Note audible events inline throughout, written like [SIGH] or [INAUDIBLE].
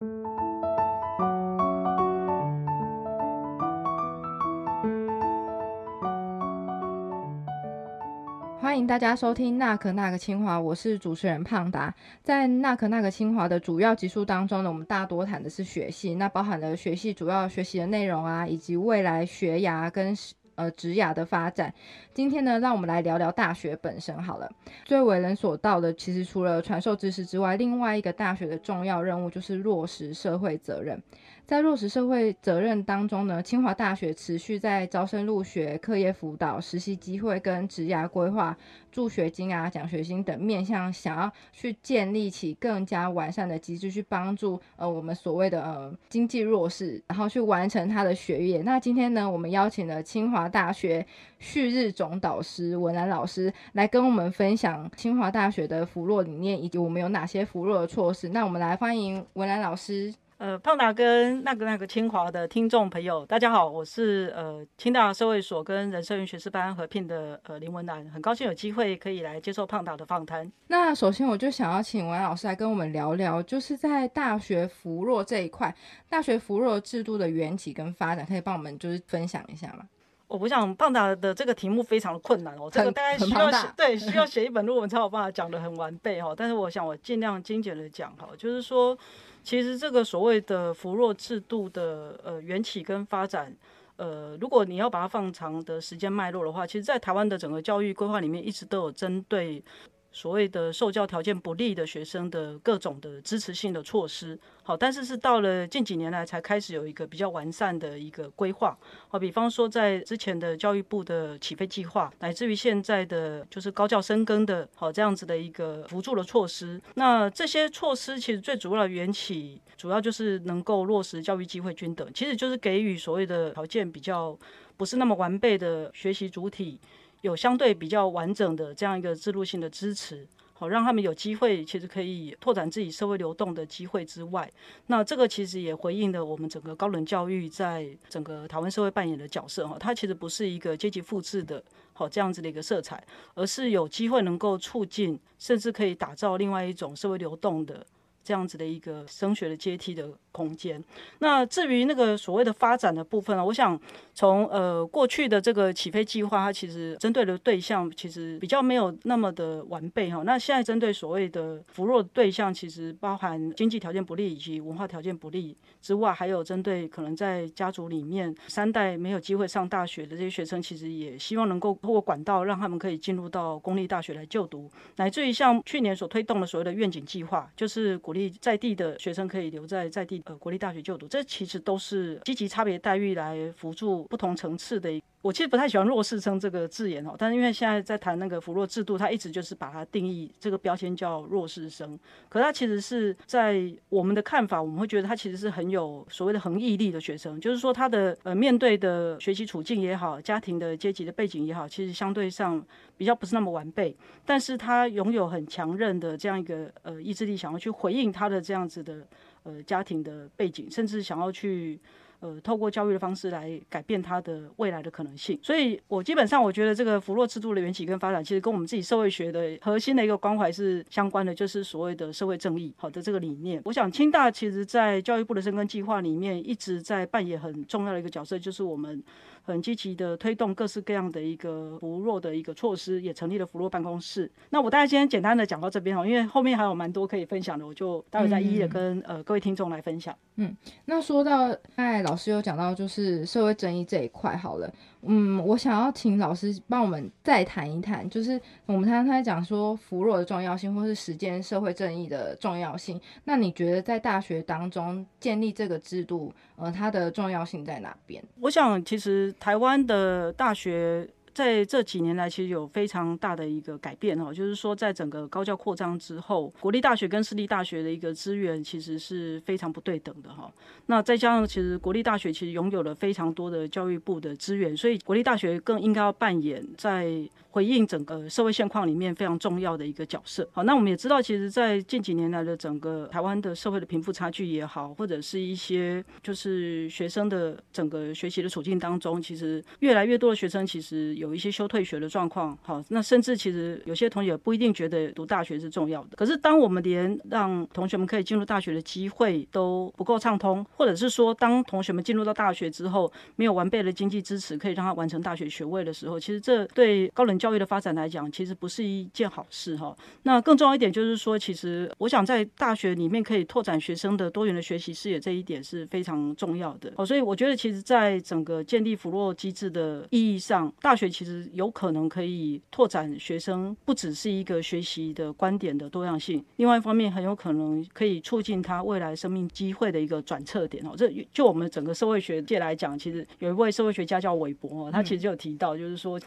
欢迎大家收听《那可那个清华》，我是主持人胖达。在《那可那个清华》的主要集数当中呢，我们大多谈的是学系，那包含了学系主要学习的内容啊，以及未来学涯跟呃职涯的发展。今天呢，让我们来聊聊大学本身好了。最为人所道的，其实除了传授知识之外，另外一个大学的重要任务就是落实社会责任。在落实社会责任当中呢，清华大学持续在招生入学、课业辅导、实习机会跟职涯规划、助学金啊、奖学金等面向，想要去建立起更加完善的机制，去帮助呃我们所谓的呃经济弱势，然后去完成他的学业。那今天呢，我们邀请了清华大学旭日总导师文兰老师来跟我们分享清华大学的扶弱理念，以及我们有哪些扶弱的措施。那我们来欢迎文兰老师。呃，胖达跟那个那个清华的听众朋友，大家好，我是呃清大社会所跟人社院学士班合聘的呃林文兰，很高兴有机会可以来接受胖达的访谈。那首先我就想要请文老师来跟我们聊聊，就是在大学扶弱这一块，大学扶弱制度的缘起跟发展，可以帮我们就是分享一下吗？我不想棒打的这个题目非常的困难哦，这个大概需要写对需要写一本论文才有办法讲的很完备哈，但是我想我尽量精简的讲哈，就是说。其实这个所谓的扶弱制度的呃缘起跟发展，呃，如果你要把它放长的时间脉络的话，其实，在台湾的整个教育规划里面，一直都有针对。所谓的受教条件不利的学生的各种的支持性的措施，好，但是是到了近几年来才开始有一个比较完善的一个规划，好，比方说在之前的教育部的起飞计划，乃至于现在的就是高教深耕的，好这样子的一个辅助的措施，那这些措施其实最主要的缘起，主要就是能够落实教育机会均等，其实就是给予所谓的条件比较不是那么完备的学习主体。有相对比较完整的这样一个制度性的支持，好让他们有机会，其实可以拓展自己社会流动的机会之外，那这个其实也回应了我们整个高等教育在整个台湾社会扮演的角色哈，它其实不是一个阶级复制的，好这样子的一个色彩，而是有机会能够促进，甚至可以打造另外一种社会流动的。这样子的一个升学的阶梯的空间。那至于那个所谓的发展的部分呢，我想从呃过去的这个起飞计划，它其实针对的对象其实比较没有那么的完备哈。那现在针对所谓的扶弱对象，其实包含经济条件不利以及文化条件不利之外，还有针对可能在家族里面三代没有机会上大学的这些学生，其实也希望能够通过管道让他们可以进入到公立大学来就读，乃至于像去年所推动的所谓的愿景计划，就是鼓励在地的学生可以留在在地呃国立大学就读，这其实都是积极差别待遇来辅助不同层次的。我其实不太喜欢弱势生这个字眼哦，但是因为现在在谈那个扶弱制度，它一直就是把它定义这个标签叫弱势生，可它其实是在我们的看法，我们会觉得他其实是很有所谓的恒毅力的学生，就是说他的呃面对的学习处境也好，家庭的阶级的背景也好，其实相对上比较不是那么完备，但是他拥有很强韧的这样一个呃意志力，想要去回应他的这样子的呃家庭的背景，甚至想要去。呃，透过教育的方式来改变他的未来的可能性，所以我基本上我觉得这个扶弱制度的缘起跟发展，其实跟我们自己社会学的核心的一个关怀是相关的，就是所谓的社会正义好的这个理念。我想清大其实在教育部的深耕计划里面一直在扮演很重要的一个角色，就是我们。很积极的推动各式各样的一个扶弱的一个措施，也成立了扶弱办公室。那我大概今天简单的讲到这边哦，因为后面还有蛮多可以分享的，我就待会再一一的跟呃各位听众来分享。嗯，那说到刚才老师有讲到就是社会争议这一块，好了。嗯，我想要请老师帮我们再谈一谈，就是我们刚才讲说扶弱的重要性，或是实践社会正义的重要性。那你觉得在大学当中建立这个制度，呃，它的重要性在哪边？我想，其实台湾的大学。在这几年来，其实有非常大的一个改变哦，就是说，在整个高教扩张之后，国立大学跟私立大学的一个资源其实是非常不对等的哈。那再加上，其实国立大学其实拥有了非常多的教育部的资源，所以国立大学更应该要扮演在。回应整个社会现况里面非常重要的一个角色。好，那我们也知道，其实，在近几年来的整个台湾的社会的贫富差距也好，或者是一些就是学生的整个学习的处境当中，其实越来越多的学生其实有一些休退学的状况，好，那甚至其实有些同学不一定觉得读大学是重要的。可是当我们连让同学们可以进入大学的机会都不够畅通，或者是说当同学们进入到大学之后没有完备的经济支持可以让他完成大学学位的时候，其实这对高等教育的发展来讲，其实不是一件好事哈。那更重要一点就是说，其实我想在大学里面可以拓展学生的多元的学习视野，这一点是非常重要的。哦，所以我觉得其实在整个建立扶弱机制的意义上，大学其实有可能可以拓展学生不只是一个学习的观点的多样性，另外一方面很有可能可以促进他未来生命机会的一个转侧点哦。这就我们整个社会学界来讲，其实有一位社会学家叫韦伯哦，他其实就有提到，就是说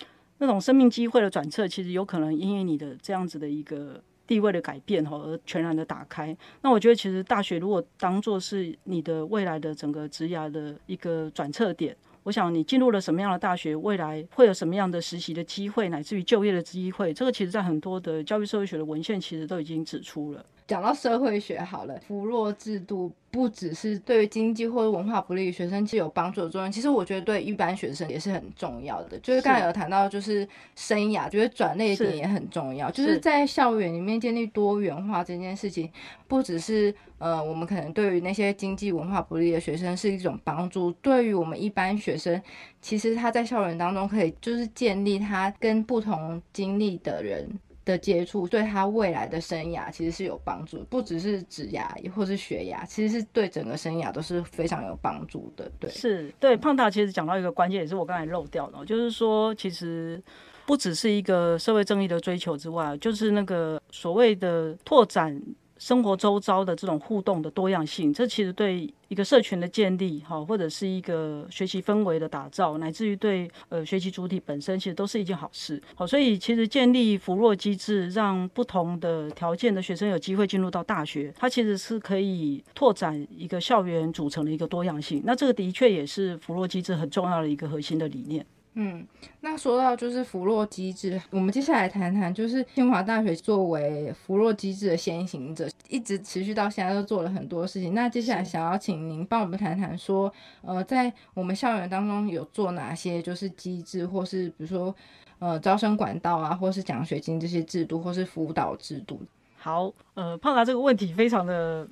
那种生命机会的转侧，其实有可能因为你的这样子的一个地位的改变哈，而全然的打开。那我觉得其实大学如果当做是你的未来的整个职涯的一个转侧点。我想你进入了什么样的大学，未来会有什么样的实习的机会，乃至于就业的机会，这个其实在很多的教育社会学的文献其实都已经指出了。讲到社会学好了，扶弱制度不只是对于经济或者文化不利学生是有帮助的作用，其实我觉得对一般学生也是很重要的。就是刚才有谈到，就是生涯，觉得转类点也很重要。就是在校园里面建立多元化这件事情，不只是呃，我们可能对于那些经济文化不利的学生是一种帮助，对于我们一般学生，其实他在校园当中可以就是建立他跟不同经历的人。的接触对他未来的生涯其实是有帮助，不只是指牙或是学牙，其实是对整个生涯都是非常有帮助的。对，是对胖达其实讲到一个关键，也是我刚才漏掉的，就是说其实不只是一个社会正义的追求之外，就是那个所谓的拓展。生活周遭的这种互动的多样性，这其实对一个社群的建立，哈，或者是一个学习氛围的打造，乃至于对呃学习主体本身，其实都是一件好事。好，所以其实建立扶弱机制，让不同的条件的学生有机会进入到大学，它其实是可以拓展一个校园组成的一个多样性。那这个的确也是扶弱机制很重要的一个核心的理念。嗯，那说到就是扶弱机制，我们接下来谈谈，就是清华大学作为扶弱机制的先行者，一直持续到现在都做了很多事情。那接下来想要请您帮我们谈谈，说呃，在我们校园当中有做哪些就是机制，或是比如说呃招生管道啊，或是奖学金这些制度，或是辅导制度。好，呃，胖达这个问题非常的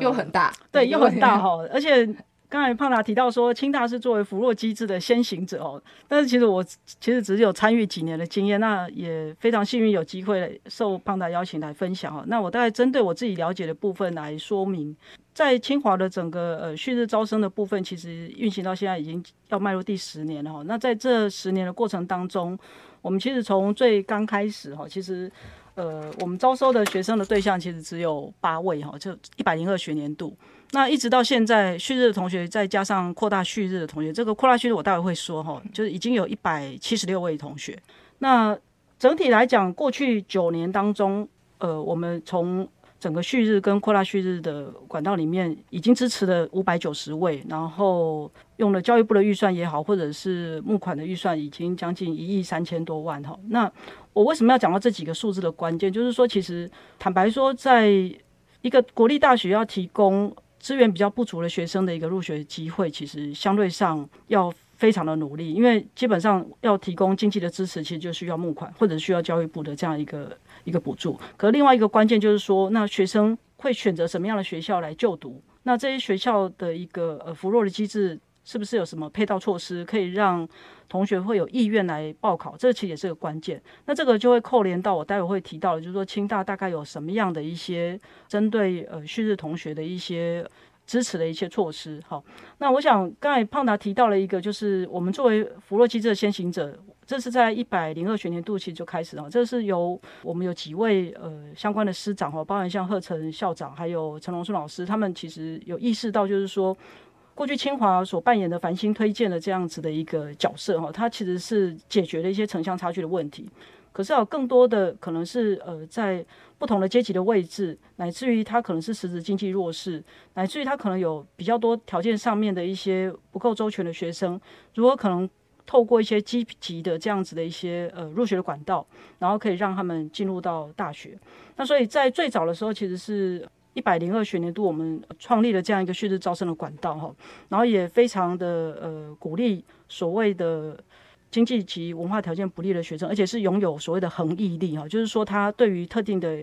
又很大，对，又很大哈，而且。刚才胖达提到说，清大是作为扶弱机制的先行者哦，但是其实我其实只有参与几年的经验，那也非常幸运有机会受胖达邀请来分享哦。那我大概针对我自己了解的部分来说明，在清华的整个呃旭日招生的部分，其实运行到现在已经要迈入第十年了哈。那在这十年的过程当中，我们其实从最刚开始哈，其实呃我们招收的学生的对象其实只有八位哈，就一百零二学年度。那一直到现在，旭日的同学再加上扩大旭日的同学，这个扩大旭日我待会会说哈，就是已经有一百七十六位同学。那整体来讲，过去九年当中，呃，我们从整个旭日跟扩大旭日的管道里面，已经支持了五百九十位，然后用了教育部的预算也好，或者是募款的预算，已经将近一亿三千多万哈。那我为什么要讲到这几个数字的关键？就是说，其实坦白说，在一个国立大学要提供资源比较不足的学生的一个入学机会，其实相对上要非常的努力，因为基本上要提供经济的支持，其实就需要募款或者需要教育部的这样一个一个补助。可另外一个关键就是说，那学生会选择什么样的学校来就读？那这些学校的一个呃扶弱的机制，是不是有什么配套措施可以让？同学会有意愿来报考，这其实也是个关键。那这个就会扣连到我待会会提到的，就是说清大大概有什么样的一些针对呃旭日同学的一些支持的一些措施。好，那我想刚才胖达提到了一个，就是我们作为扶弱机制先行者，这是在一百零二学年度其实就开始了。这是由我们有几位呃相关的师长哈，包含像贺成校长还有陈龙顺老师，他们其实有意识到，就是说。过去清华所扮演的繁星推荐的这样子的一个角色哈，它其实是解决了一些城乡差距的问题。可是有更多的可能是呃，在不同的阶级的位置，乃至于他可能是实质经济弱势，乃至于他可能有比较多条件上面的一些不够周全的学生，如果可能透过一些积极的这样子的一些呃入学的管道，然后可以让他们进入到大学。那所以在最早的时候，其实是。一百零二学年度，我们创立了这样一个旭日招生的管道哈，然后也非常的呃鼓励所谓的经济及文化条件不利的学生，而且是拥有所谓的恒毅力哈，就是说他对于特定的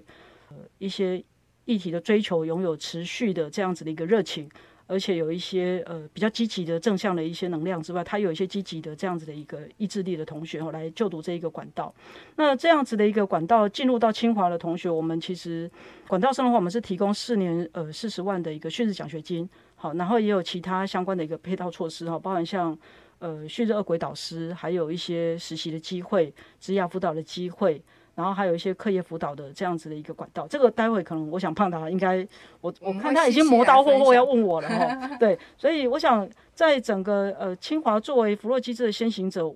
呃一些议题的追求，拥有持续的这样子的一个热情。而且有一些呃比较积极的正向的一些能量之外，他有一些积极的这样子的一个意志力的同学哦，来就读这一个管道。那这样子的一个管道进入到清华的同学，我们其实管道生的话，我们是提供四年呃四十万的一个旭日奖学金，好，然后也有其他相关的一个配套措施哈，包含像呃旭日二轨导师，还有一些实习的机会、职业辅导的机会。然后还有一些课业辅导的这样子的一个管道，这个待会可能我想胖达应该我我看他已经磨刀霍霍要问我了哈，[LAUGHS] 对，所以我想在整个呃清华作为弗洛机制的先行者，我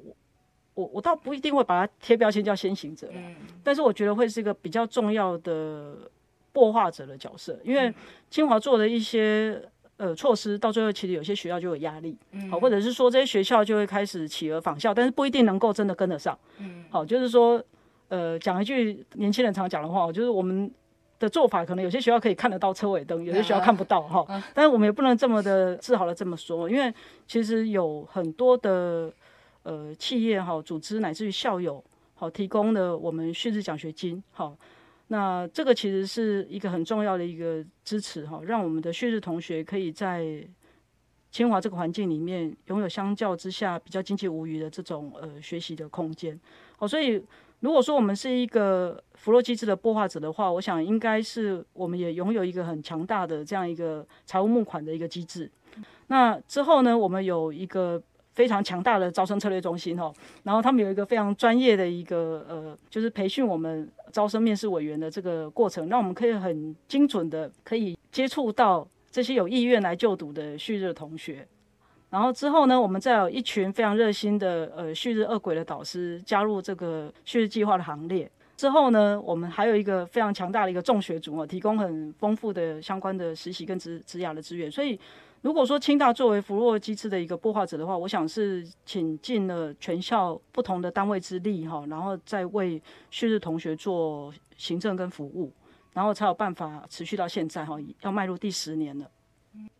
我我倒不一定会把它贴标签叫先行者，嗯，但是我觉得会是一个比较重要的破化者的角色，因为清华做的一些呃措施，到最后其实有些学校就有压力，嗯，好，或者是说这些学校就会开始企鹅仿效，但是不一定能够真的跟得上，嗯，好，就是说。呃，讲一句年轻人常讲的话，就是我们的做法可能有些学校可以看得到车尾灯，有些学校看不到哈。但是我们也不能这么的自豪的这么说，因为其实有很多的呃企业哈、组织乃至于校友好提供的我们旭日奖学金好，那这个其实是一个很重要的一个支持哈，让我们的旭日同学可以在清华这个环境里面拥有相较之下比较经济无余的这种呃学习的空间。好，所以。如果说我们是一个弗洛机制的擘画者的话，我想应该是我们也拥有一个很强大的这样一个财务募款的一个机制。那之后呢，我们有一个非常强大的招生策略中心哦，然后他们有一个非常专业的一个呃，就是培训我们招生面试委员的这个过程，让我们可以很精准的可以接触到这些有意愿来就读的旭日同学。然后之后呢，我们再有一群非常热心的呃旭日二轨的导师加入这个旭日计划的行列。之后呢，我们还有一个非常强大的一个众学组啊，提供很丰富的相关的实习跟职职涯的资源。所以，如果说清大作为弗洛机制的一个擘画者的话，我想是请尽了全校不同的单位之力哈，然后再为旭日同学做行政跟服务，然后才有办法持续到现在哈，要迈入第十年了。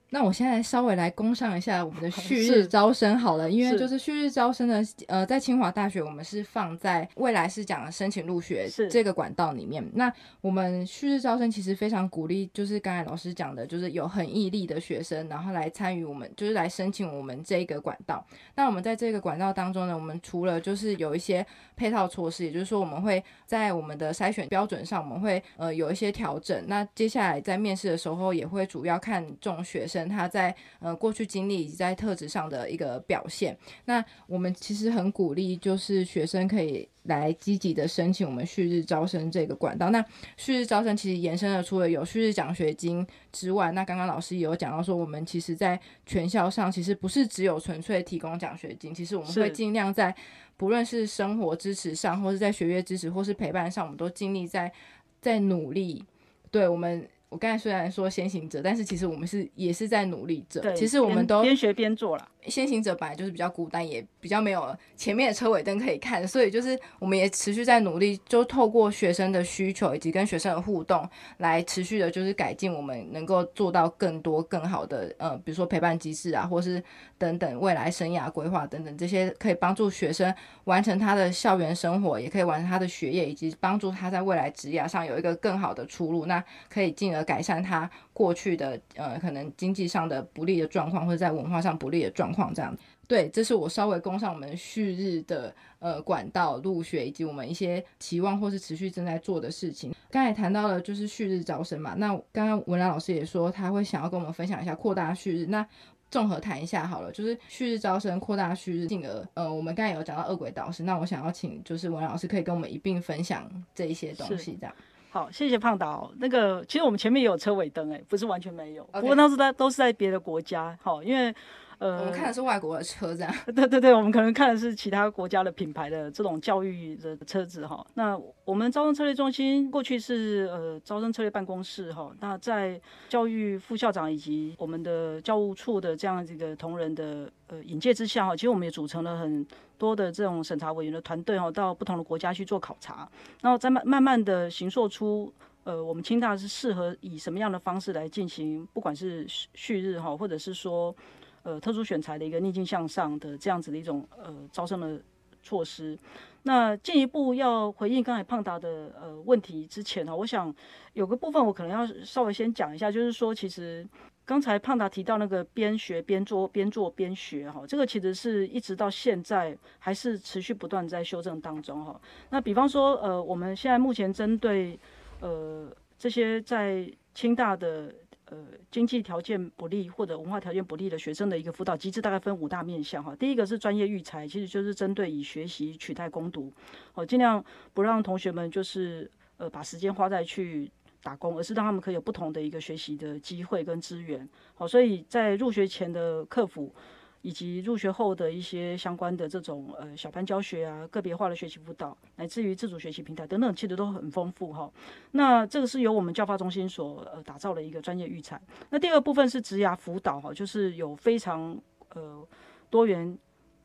那我现在稍微来攻上一下我们的旭日招生好了，因为就是旭日招生呢，呃，在清华大学我们是放在未来是讲申请入学这个管道里面。那我们旭日招生其实非常鼓励，就是刚才老师讲的，就是有很毅力的学生，然后来参与我们，就是来申请我们这个管道。那我们在这个管道当中呢，我们除了就是有一些配套措施，也就是说我们会在我们的筛选标准上，我们会呃有一些调整。那接下来在面试的时候，也会主要看重学生。他在呃过去经历以及在特质上的一个表现，那我们其实很鼓励，就是学生可以来积极的申请我们旭日招生这个管道。那旭日招生其实延伸了除了有旭日奖学金之外，那刚刚老师也有讲到说，我们其实在全校上其实不是只有纯粹提供奖学金，其实我们会尽量在不论是生活支持上，或是在学业支持或是陪伴上，我们都尽力在在努力。对我们。我刚才虽然说先行者，但是其实我们是也是在努力着。其实我们都边学边做了。先行者本来就是比较孤单，也比较没有前面的车尾灯可以看，所以就是我们也持续在努力，就透过学生的需求以及跟学生的互动，来持续的，就是改进我们能够做到更多更好的，呃，比如说陪伴机制啊，或是等等未来生涯规划等等这些，可以帮助学生完成他的校园生活，也可以完成他的学业，以及帮助他在未来职业上有一个更好的出路，那可以进而改善他过去的呃可能经济上的不利的状况，或者在文化上不利的状况。这样，对，这是我稍微供上我们旭日的呃管道入学，以及我们一些期望或是持续正在做的事情。刚才谈到了就是旭日招生嘛，那刚刚文兰老师也说他会想要跟我们分享一下扩大旭日，那综合谈一下好了，就是旭日招生扩大旭日，进而呃我们刚才有讲到恶鬼导师，那我想要请就是文良老师可以跟我们一并分享这一些东西，这样。好，谢谢胖导。那个其实我们前面也有车尾灯，哎，不是完全没有，不过当时在都是在别的国家，好，因为。呃，我们看的是外国的车，这样。[LAUGHS] 对对对，我们可能看的是其他国家的品牌的这种教育的车子哈。那我们招生策略中心过去是呃招生策略办公室哈。那在教育副校长以及我们的教务处的这样一个同仁的呃引介之下哈，其实我们也组成了很多的这种审查委员的团队哈，到不同的国家去做考察，然后再慢慢慢的形塑出呃我们清大是适合以什么样的方式来进行，不管是旭日哈，或者是说。呃，特殊选材的一个逆境向上的这样子的一种呃招生的措施。那进一步要回应刚才胖达的呃问题之前呢，我想有个部分我可能要稍微先讲一下，就是说其实刚才胖达提到那个边学边做边做边学哈，这个其实是一直到现在还是持续不断在修正当中哈。那比方说呃我们现在目前针对呃这些在清大的。呃，经济条件不利或者文化条件不利的学生的一个辅导机制，大概分五大面向哈。第一个是专业育才，其实就是针对以学习取代攻读，好，尽量不让同学们就是呃把时间花在去打工，而是让他们可以有不同的一个学习的机会跟资源。好，所以在入学前的客服。以及入学后的一些相关的这种呃小班教学啊，个别化的学习辅导，乃至于自主学习平台等等，其实都很丰富哈。那这个是由我们教发中心所呃打造的一个专业育才。那第二部分是职涯辅导哈，就是有非常呃多元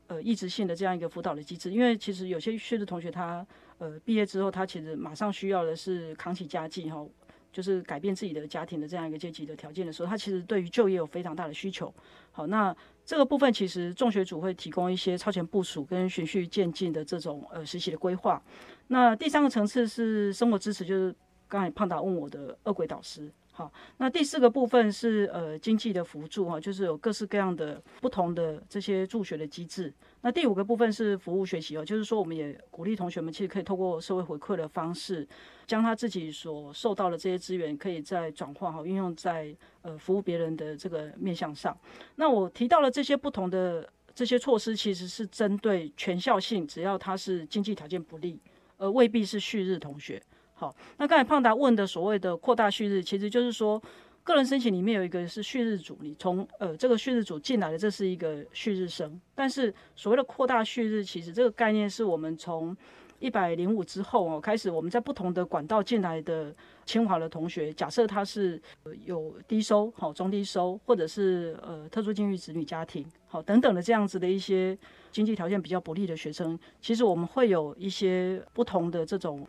呃意志性的这样一个辅导的机制。因为其实有些学的同学他呃毕业之后，他其实马上需要的是扛起家计哈。就是改变自己的家庭的这样一个阶级的条件的时候，他其实对于就业有非常大的需求。好，那这个部分其实众学组会提供一些超前部署跟循序渐进的这种呃实习的规划。那第三个层次是生活支持，就是刚才胖达问我的二轨导师。好，那第四个部分是呃经济的辅助哈，就是有各式各样的不同的这些助学的机制。那第五个部分是服务学习哦，就是说我们也鼓励同学们其实可以透过社会回馈的方式，将他自己所受到的这些资源，可以再转化好运用在呃服务别人的这个面向上。那我提到了这些不同的这些措施，其实是针对全校性，只要他是经济条件不利，而未必是旭日同学。好，那刚才胖达问的所谓的扩大旭日，其实就是说，个人申请里面有一个是旭日组，你从呃这个旭日组进来的，这是一个旭日生。但是所谓的扩大旭日，其实这个概念是我们从一百零五之后哦开始，我们在不同的管道进来的清华的同学，假设他是有低收、好中低收，或者是呃特殊境遇子女家庭，好等等的这样子的一些经济条件比较不利的学生，其实我们会有一些不同的这种。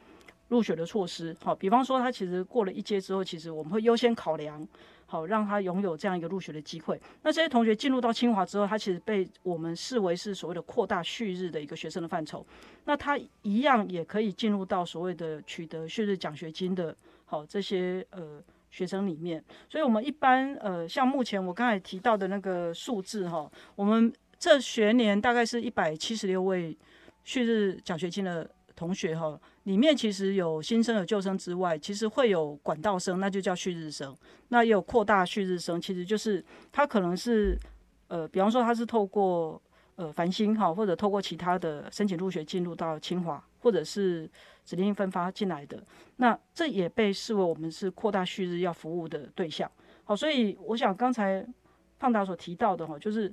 入学的措施，好，比方说他其实过了一阶之后，其实我们会优先考量，好让他拥有这样一个入学的机会。那这些同学进入到清华之后，他其实被我们视为是所谓的扩大旭日的一个学生的范畴，那他一样也可以进入到所谓的取得旭日奖学金的，好这些呃学生里面。所以，我们一般呃像目前我刚才提到的那个数字哈，我们这学年大概是一百七十六位旭日奖学金的同学哈。里面其实有新生有旧生之外，其实会有管道生，那就叫旭日生。那也有扩大旭日生，其实就是他可能是呃，比方说他是透过呃繁星哈，或者透过其他的申请入学进入到清华，或者是指定分发进来的。那这也被视为我们是扩大旭日要服务的对象。好，所以我想刚才胖达所提到的哈，就是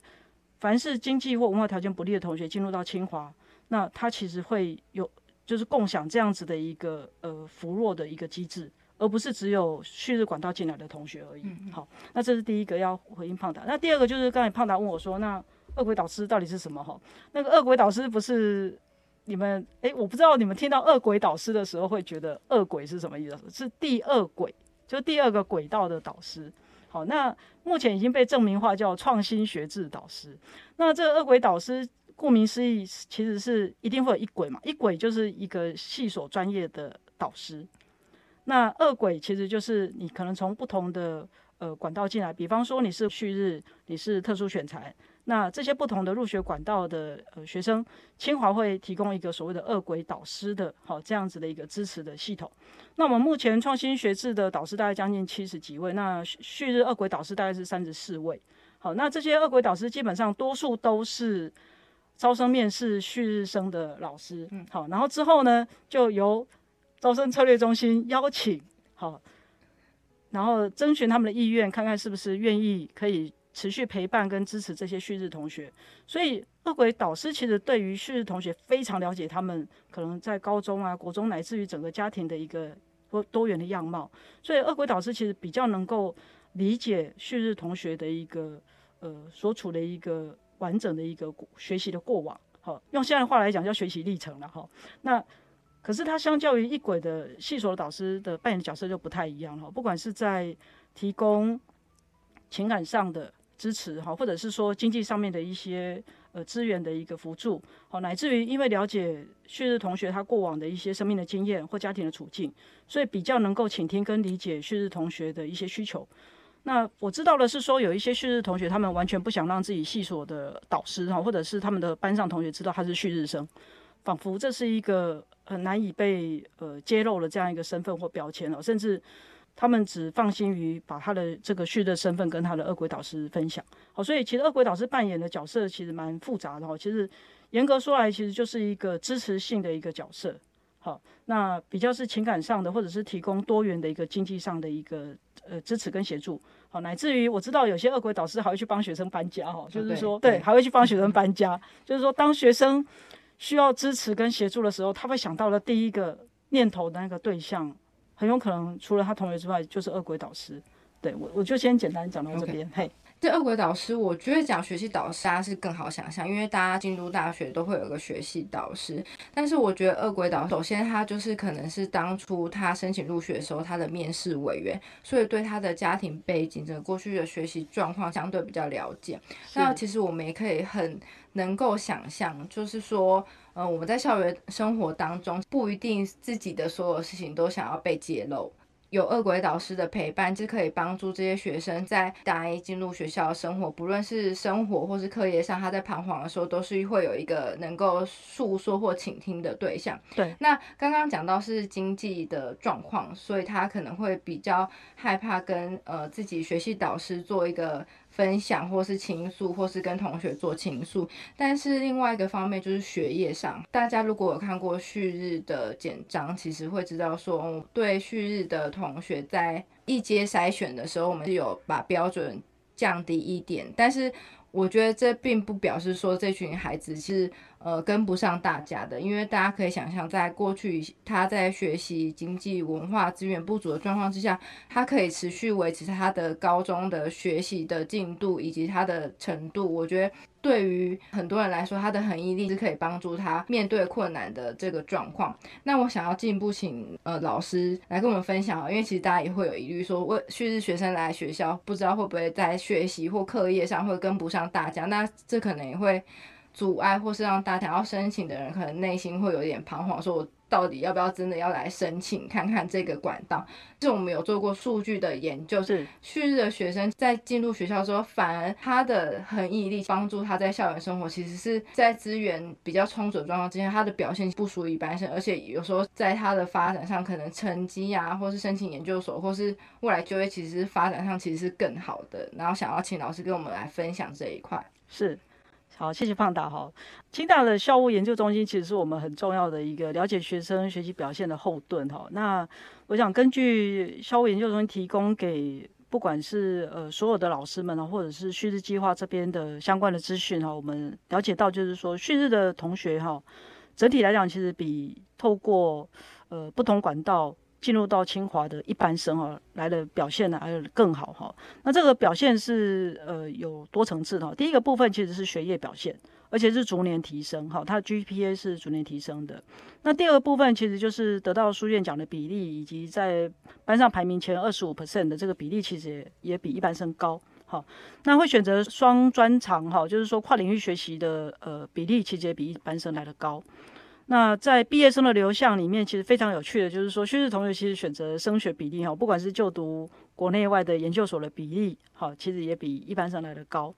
凡是经济或文化条件不利的同学进入到清华，那他其实会有。就是共享这样子的一个呃扶弱的一个机制，而不是只有旭日管道进来的同学而已。好，那这是第一个要回应胖达。那第二个就是刚才胖达问我说，那恶鬼导师到底是什么？哈，那个恶鬼导师不是你们诶，我不知道你们听到恶鬼导师的时候会觉得恶鬼是什么意思？是第二轨，就是第二个轨道的导师。好，那目前已经被证明化叫创新学制导师。那这个恶鬼导师。顾名思义，其实是一定会有一轨嘛，一轨就是一个系所专业的导师。那二轨其实就是你可能从不同的呃管道进来，比方说你是旭日，你是特殊选材，那这些不同的入学管道的呃学生，清华会提供一个所谓的二轨导师的，好这样子的一个支持的系统。那我们目前创新学制的导师大概将近七十几位，那旭日二轨导师大概是三十四位。好，那这些二轨导师基本上多数都是。招生面试旭日生的老师，嗯，好，然后之后呢，就由招生策略中心邀请，好，然后征询他们的意愿，看看是不是愿意可以持续陪伴跟支持这些旭日同学。所以恶鬼导师其实对于旭日同学非常了解，他们可能在高中啊、国中乃至于整个家庭的一个多多元的样貌，所以恶鬼导师其实比较能够理解旭日同学的一个呃所处的一个。完整的一个学习的过往，好，用现在的话来讲叫学习历程了哈。那可是他相较于一轨的系所的导师的扮演角色就不太一样哈。不管是在提供情感上的支持哈，或者是说经济上面的一些呃资源的一个辅助，好，乃至于因为了解旭日同学他过往的一些生命的经验或家庭的处境，所以比较能够倾听跟理解旭日同学的一些需求。那我知道的是说，有一些旭日同学他们完全不想让自己系所的导师哈，或者是他们的班上同学知道他是旭日生，仿佛这是一个很难以被呃揭露的这样一个身份或标签哦，甚至。他们只放心于把他的这个旭的身份跟他的恶鬼导师分享，好，所以其实恶鬼导师扮演的角色其实蛮复杂的哈。其实严格说来，其实就是一个支持性的一个角色，好，那比较是情感上的，或者是提供多元的一个经济上的一个呃支持跟协助，好，乃至于我知道有些恶鬼导师还会去帮学生搬家哈，就是说对，还会去帮学生搬家，就是说当学生需要支持跟协助的时候，他会想到的第一个念头的那个对象。很有可能除了他同学之外，就是恶鬼导师。对我，我就先简单讲到这边。嘿，这恶鬼导师，我觉得讲学习导师啊是更好想象，因为大家进入大学都会有个学习导师。但是我觉得恶鬼导，首先他就是可能是当初他申请入学的时候他的面试委员，所以对他的家庭背景、整个过去的学习状况相对比较了解。那其实我们也可以很能够想象，就是说。呃，我们在校园生活当中，不一定自己的所有事情都想要被揭露。有恶鬼导师的陪伴，就可以帮助这些学生在大一进入学校生活，不论是生活或是课业上，他在彷徨的时候，都是会有一个能够诉说或倾听的对象。对，那刚刚讲到是经济的状况，所以他可能会比较害怕跟呃自己学习导师做一个。分享或是倾诉，或是跟同学做倾诉，但是另外一个方面就是学业上，大家如果有看过旭日的简章，其实会知道说，对旭日的同学在一阶筛选的时候，我们是有把标准降低一点，但是我觉得这并不表示说这群孩子是。呃，跟不上大家的，因为大家可以想象，在过去他在学习经济文化资源不足的状况之下，他可以持续维持他的高中的学习的进度以及他的程度。我觉得对于很多人来说，他的恒毅力是可以帮助他面对困难的这个状况。那我想要进一步请呃老师来跟我们分享因为其实大家也会有疑虑，说为旭日学生来学校，不知道会不会在学习或课业上会跟不上大家，那这可能也会。阻碍，或是让大家要申请的人，可能内心会有点彷徨，说我到底要不要真的要来申请，看看这个管道。就我们有做过数据的研究，是旭日的学生在进入学校之后，反而他的恒毅力帮助他在校园生活，其实是在资源比较充足的状况之下，他的表现不输一般生，而且有时候在他的发展上，可能成绩啊，或是申请研究所，或是未来就业，其实发展上其实是更好的。然后想要请老师跟我们来分享这一块，是。好，谢谢胖达哈。清大的校务研究中心其实是我们很重要的一个了解学生学习表现的后盾哈。那我想根据校务研究中心提供给不管是呃所有的老师们呢，或者是旭日计划这边的相关的资讯哈，我们了解到就是说旭日的同学哈，整体来讲其实比透过呃不同管道。进入到清华的一般生哈来的表现呢，还有更好哈。那这个表现是呃有多层次的。第一个部分其实是学业表现，而且是逐年提升哈，它的 GPA 是逐年提升的。那第二部分其实就是得到书院奖的比例，以及在班上排名前二十五 percent 的这个比例，其实也也比一般生高。好，那会选择双专长哈，就是说跨领域学习的呃比例，其实也比一般生来的高。那在毕业生的流向里面，其实非常有趣的，就是说，旭日同学其实选择升学比例哈，不管是就读国内外的研究所的比例，好，其实也比一般上来的高。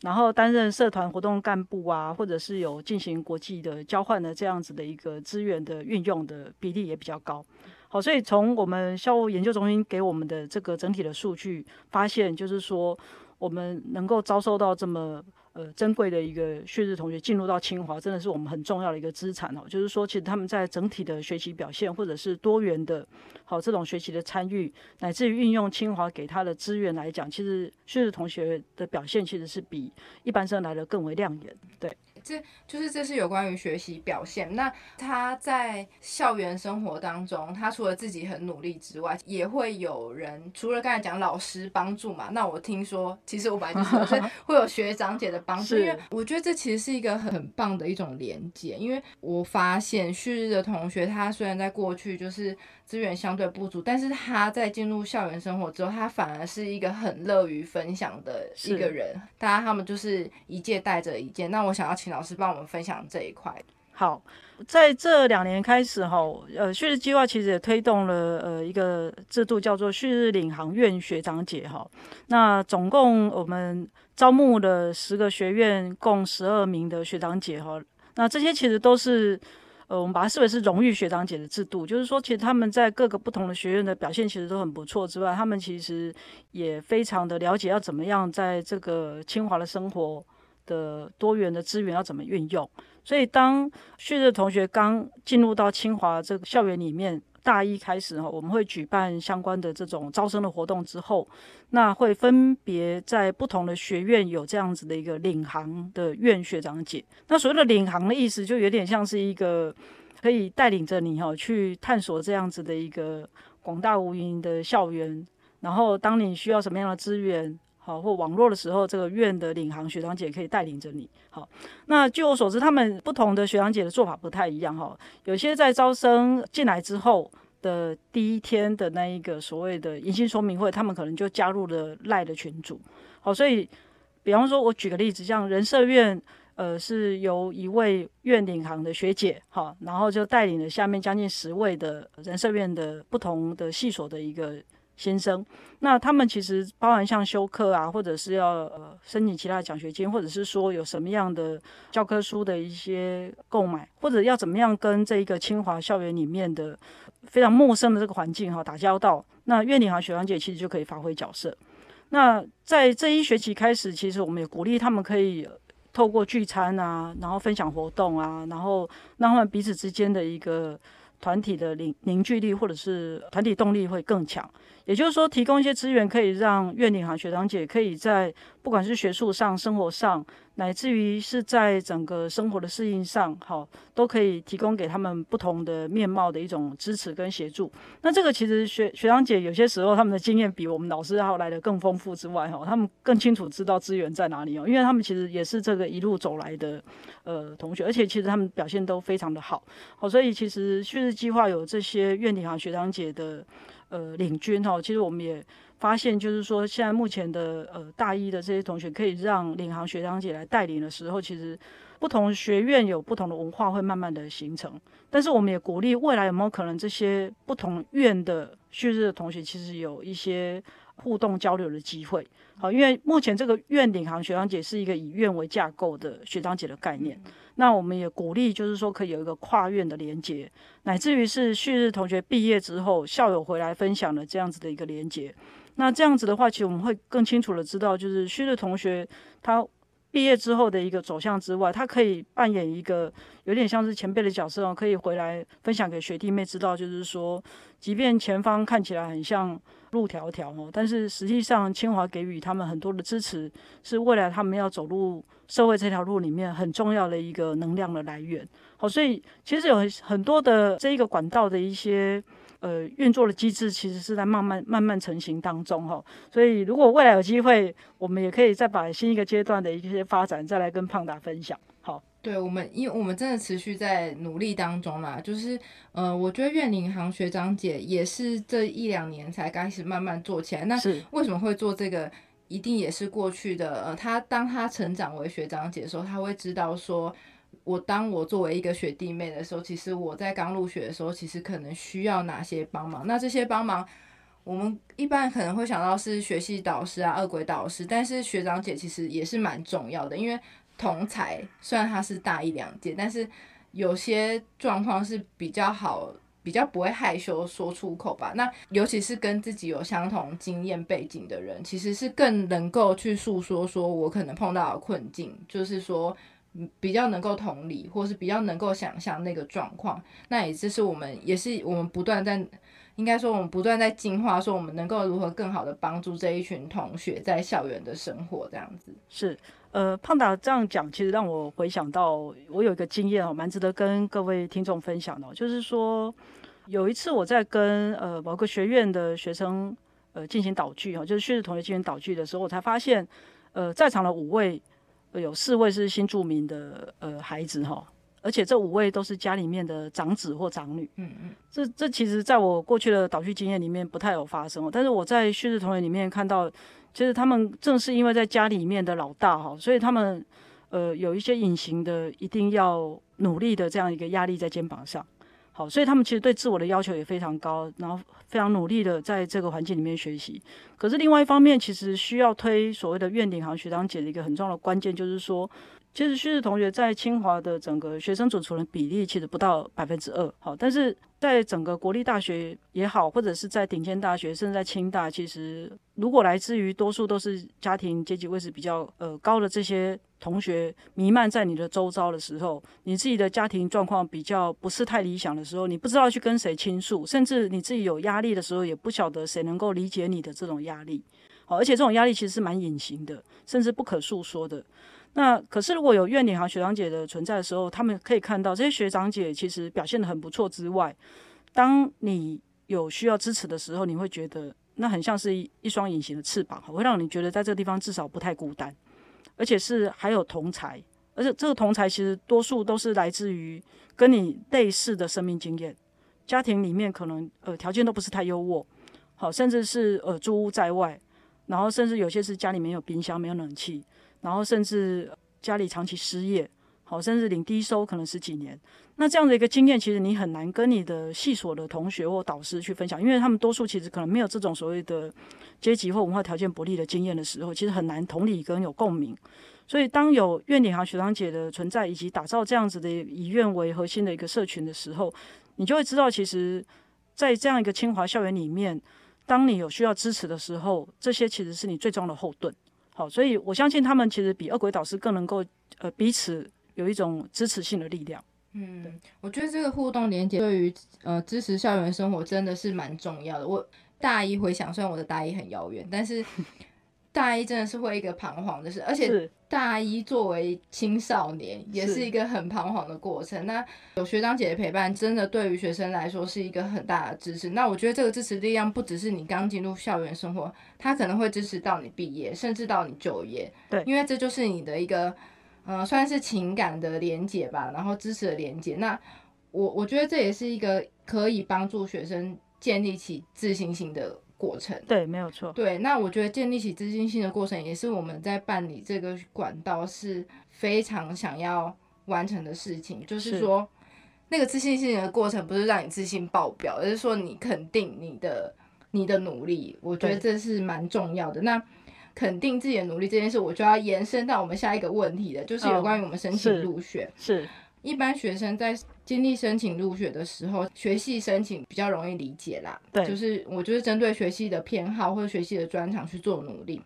然后担任社团活动干部啊，或者是有进行国际的交换的这样子的一个资源的运用的比例也比较高。好，所以从我们校务研究中心给我们的这个整体的数据发现，就是说我们能够招收到这么。呃，珍贵的一个旭日同学进入到清华，真的是我们很重要的一个资产哦。就是说，其实他们在整体的学习表现，或者是多元的，好这种学习的参与，乃至于运用清华给他的资源来讲，其实旭日同学的表现其实是比一般生来的更为亮眼。对。这就是这是有关于学习表现。那他在校园生活当中，他除了自己很努力之外，也会有人除了刚才讲老师帮助嘛。那我听说，其实我本来就是 [LAUGHS] 会有学长姐的帮助，因为我觉得这其实是一个很棒的一种连接。因为我发现旭日的同学，他虽然在过去就是资源相对不足，但是他在进入校园生活之后，他反而是一个很乐于分享的一个人。大家他们就是一届带着一届。那我想要请老师帮我们分享这一块。好，在这两年开始哈，呃，旭日计划其实也推动了呃一个制度，叫做旭日领航院学长姐哈。那总共我们招募了十个学院，共十二名的学长姐哈。那这些其实都是。呃，我们把它视为是荣誉学长姐的制度，就是说，其实他们在各个不同的学院的表现其实都很不错之外，他们其实也非常的了解要怎么样在这个清华的生活的多元的资源要怎么运用。所以，当旭日同学刚进入到清华这个校园里面。大一开始哈，我们会举办相关的这种招生的活动之后，那会分别在不同的学院有这样子的一个领航的院学长姐。那所谓的领航的意思，就有点像是一个可以带领着你哈去探索这样子的一个广大无垠的校园。然后，当你需要什么样的资源好或网络的时候，这个院的领航学长姐可以带领着你。好，那据我所知，他们不同的学长姐的做法不太一样哈。有些在招生进来之后的第一天的那一个所谓的迎新说明会，他们可能就加入了赖的群组。好，所以比方说，我举个例子，像人社院，呃，是由一位院领航的学姐，哈，然后就带领了下面将近十位的人社院的不同的系所的一个。先生，那他们其实包含像修课啊，或者是要呃申请其他奖学金，或者是说有什么样的教科书的一些购买，或者要怎么样跟这一个清华校园里面的非常陌生的这个环境哈打交道，那院领和学长姐其实就可以发挥角色。那在这一学期开始，其实我们也鼓励他们可以透过聚餐啊，然后分享活动啊，然后让他们彼此之间的一个团体的凝凝聚力或者是团体动力会更强。也就是说，提供一些资源，可以让院领航学长姐可以在不管是学术上、生活上，乃至于是在整个生活的适应上，好，都可以提供给他们不同的面貌的一种支持跟协助。那这个其实学学长姐有些时候他们的经验比我们老师要来的更丰富之外，哈，他们更清楚知道资源在哪里哦，因为他们其实也是这个一路走来的呃同学，而且其实他们表现都非常的好，好，所以其实旭日计划有这些院领航学长姐的。呃，领军哈，其实我们也发现，就是说，现在目前的呃大一的这些同学，可以让领航学长姐来带领的时候，其实不同学院有不同的文化会慢慢的形成。但是我们也鼓励未来有没有可能这些不同院的旭日的同学，其实有一些互动交流的机会。好，因为目前这个院领航学长姐是一个以院为架构的学长姐的概念。那我们也鼓励，就是说可以有一个跨院的连接，乃至于是旭日同学毕业之后，校友回来分享的这样子的一个连接。那这样子的话，其实我们会更清楚的知道，就是旭日同学他毕业之后的一个走向之外，他可以扮演一个有点像是前辈的角色哦，可以回来分享给学弟妹知道，就是说，即便前方看起来很像。路迢迢哦，但是实际上清华给予他们很多的支持，是未来他们要走入社会这条路里面很重要的一个能量的来源。好，所以其实有很多的这一个管道的一些呃运作的机制，其实是在慢慢慢慢成型当中哈。所以如果未来有机会，我们也可以再把新一个阶段的一些发展再来跟胖达分享。好。对我们，因为我们真的持续在努力当中啦。就是，呃，我觉得院领航学长姐也是这一两年才开始慢慢做起来。那为什么会做这个？一定也是过去的。呃，他当他成长为学长姐的时候，他会知道说，我当我作为一个学弟妹的时候，其实我在刚入学的时候，其实可能需要哪些帮忙。那这些帮忙，我们一般可能会想到是学系导师啊、二轨导师，但是学长姐其实也是蛮重要的，因为。同才虽然他是大一两届，但是有些状况是比较好，比较不会害羞说出口吧。那尤其是跟自己有相同经验背景的人，其实是更能够去诉说，说我可能碰到的困境，就是说比较能够同理，或是比较能够想象那个状况。那也就是我们，也是我们不断在，应该说我们不断在进化，说我们能够如何更好的帮助这一群同学在校园的生活，这样子是。呃，胖达这样讲，其实让我回想到我有一个经验哦，蛮值得跟各位听众分享的。就是说，有一次我在跟呃某个学院的学生呃进行导剧哈，就是旭日同学进行导剧的时候，我才发现，呃，在场的五位有四位是新著名的呃孩子哈，而且这五位都是家里面的长子或长女。嗯嗯，这这其实在我过去的导剧经验里面不太有发生，但是我在叙事同学里面看到，其实他们正是因为在家里面的老大哈，所以他们呃有一些隐形的一定要努力的这样一个压力在肩膀上。好，所以他们其实对自我的要求也非常高，然后非常努力的在这个环境里面学习。可是另外一方面，其实需要推所谓的院顶行学长姐的一个很重要的关键，就是说。其实，旭日同学在清华的整个学生组成的比例其实不到百分之二，好，但是在整个国立大学也好，或者是在顶尖大学，甚至在清大，其实如果来自于多数都是家庭阶级位置比较呃高的这些同学弥漫在你的周遭的时候，你自己的家庭状况比较不是太理想的时候，你不知道去跟谁倾诉，甚至你自己有压力的时候，也不晓得谁能够理解你的这种压力，好，而且这种压力其实是蛮隐形的，甚至不可诉说的。那可是，如果有院领航学长姐的存在的时候，他们可以看到这些学长姐其实表现的很不错之外，当你有需要支持的时候，你会觉得那很像是一双隐形的翅膀，会让你觉得在这个地方至少不太孤单，而且是还有同才，而且这个同才其实多数都是来自于跟你类似的生命经验，家庭里面可能呃条件都不是太优渥，好，甚至是呃租屋在外，然后甚至有些是家里没有冰箱，没有冷气。然后甚至家里长期失业，好，甚至领低收可能十几年，那这样的一个经验，其实你很难跟你的系所的同学或导师去分享，因为他们多数其实可能没有这种所谓的阶级或文化条件不利的经验的时候，其实很难同理跟有共鸣。所以，当有院领航学长姐的存在，以及打造这样子的以院为核心的一个社群的时候，你就会知道，其实，在这样一个清华校园里面，当你有需要支持的时候，这些其实是你最重要的后盾。好，所以我相信他们其实比二鬼导师更能够呃彼此有一种支持性的力量。嗯，我觉得这个互动连接对于呃支持校园生活真的是蛮重要的。我大一回想，虽然我的大一很遥远，但是。[LAUGHS] 大一真的是会一个彷徨的事，而且大一作为青少年，也是一个很彷徨的过程。那有学长姐的陪伴，真的对于学生来说是一个很大的支持。那我觉得这个支持力量不只是你刚进入校园生活，它可能会支持到你毕业，甚至到你就业。对，因为这就是你的一个，呃，算是情感的连接吧，然后支持的连接。那我我觉得这也是一个可以帮助学生建立起自信心的。过程对，没有错。对，那我觉得建立起自信心的过程，也是我们在办理这个管道是非常想要完成的事情。就是说，那个自信心的过程，不是让你自信爆表，而是说你肯定你的你的努力。我觉得这是蛮重要的。那肯定自己的努力这件事，我就要延伸到我们下一个问题的，就是有关于我们申请入学。是。一般学生在经历申请入学的时候，学系申请比较容易理解啦。对，就是我就是针对学系的偏好或者学系的专长去做努力。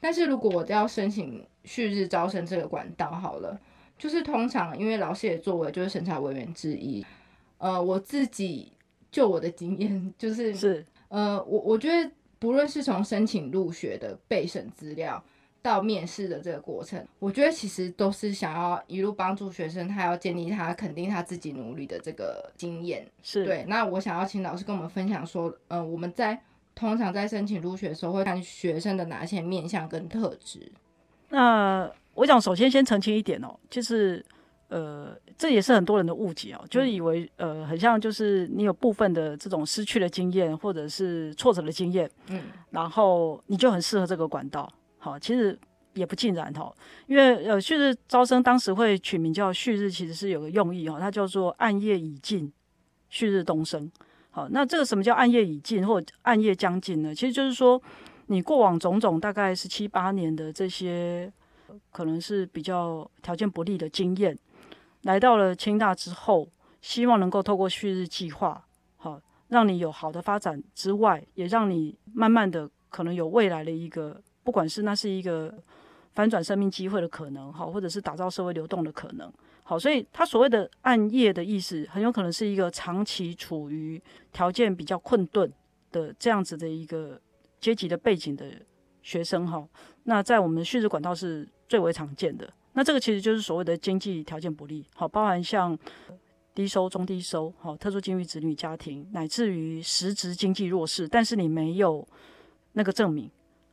但是如果我要申请旭日招生这个管道，好了，就是通常因为老师也作为就是审查委员之一，呃，我自己就我的经验就是是呃，我我觉得不论是从申请入学的备审资料。到面试的这个过程，我觉得其实都是想要一路帮助学生，他要建立他肯定他自己努力的这个经验。是对。那我想要请老师跟我们分享说，嗯，我们在通常在申请入学的时候，会看学生的哪些面向跟特质？那我想首先先澄清一点哦，就是呃，这也是很多人的误解哦，就是以为呃，很像就是你有部分的这种失去的经验或者是挫折的经验，嗯，然后你就很适合这个管道。好，其实也不尽然哈，因为呃，旭日招生当时会取名叫旭日，其实是有个用意哈，它叫做暗夜已尽，旭日东升。好，那这个什么叫暗夜已尽或暗夜将近呢？其实就是说，你过往种种大概是七八年的这些，可能是比较条件不利的经验，来到了清大之后，希望能够透过旭日计划，好，让你有好的发展之外，也让你慢慢的可能有未来的一个。不管是那是一个翻转生命机会的可能，好，或者是打造社会流动的可能，好，所以他所谓的暗夜的意思，很有可能是一个长期处于条件比较困顿的这样子的一个阶级的背景的学生，哈，那在我们叙事管道是最为常见的。那这个其实就是所谓的经济条件不利，好，包含像低收、中低收，好，特殊境遇子女家庭，乃至于实质经济弱势，但是你没有那个证明。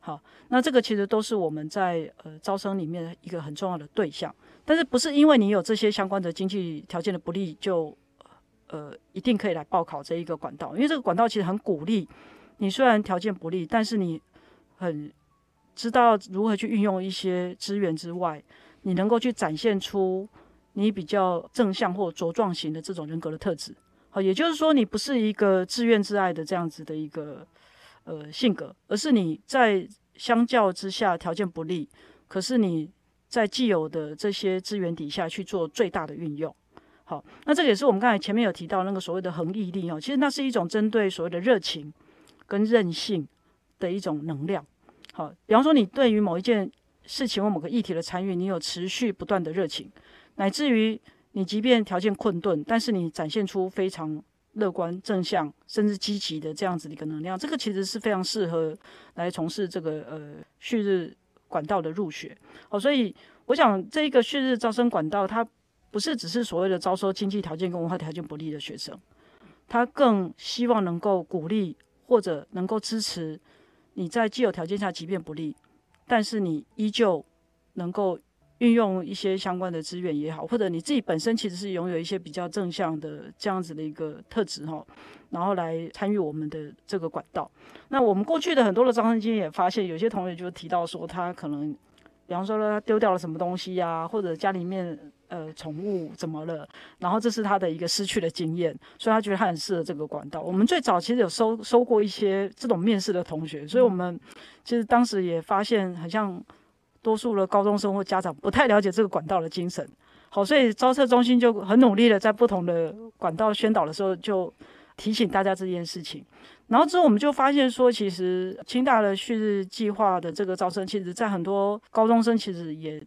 好，那这个其实都是我们在呃招生里面一个很重要的对象，但是不是因为你有这些相关的经济条件的不利，就呃一定可以来报考这一个管道？因为这个管道其实很鼓励你，虽然条件不利，但是你很知道如何去运用一些资源之外，你能够去展现出你比较正向或茁壮型的这种人格的特质。好，也就是说，你不是一个自怨自艾的这样子的一个。呃，性格，而是你在相较之下条件不利，可是你在既有的这些资源底下去做最大的运用。好，那这个也是我们刚才前面有提到那个所谓的恒毅力哦，其实那是一种针对所谓的热情跟韧性的一种能量。好，比方说你对于某一件事情或某个议题的参与，你有持续不断的热情，乃至于你即便条件困顿，但是你展现出非常。乐观、正向，甚至积极的这样子的一个能量，这个其实是非常适合来从事这个呃旭日管道的入学。哦，所以我想这一个旭日招生管道，它不是只是所谓的招收经济条件跟文化条件不利的学生，它更希望能够鼓励或者能够支持你在既有条件下，即便不利，但是你依旧能够。运用一些相关的资源也好，或者你自己本身其实是拥有一些比较正向的这样子的一个特质哈，然后来参与我们的这个管道。那我们过去的很多的招生经验也发现，有些同学就提到说，他可能，比方说他丢掉了什么东西呀，或者家里面呃宠物怎么了，然后这是他的一个失去的经验，所以他觉得他很适合这个管道。我们最早其实有收收过一些这种面试的同学，所以我们其实当时也发现很像。多数的高中生或家长不太了解这个管道的精神，好，所以招测中心就很努力的在不同的管道宣导的时候，就提醒大家这件事情。然后之后我们就发现说，其实清大的旭日计划的这个招生，其实在很多高中生其实也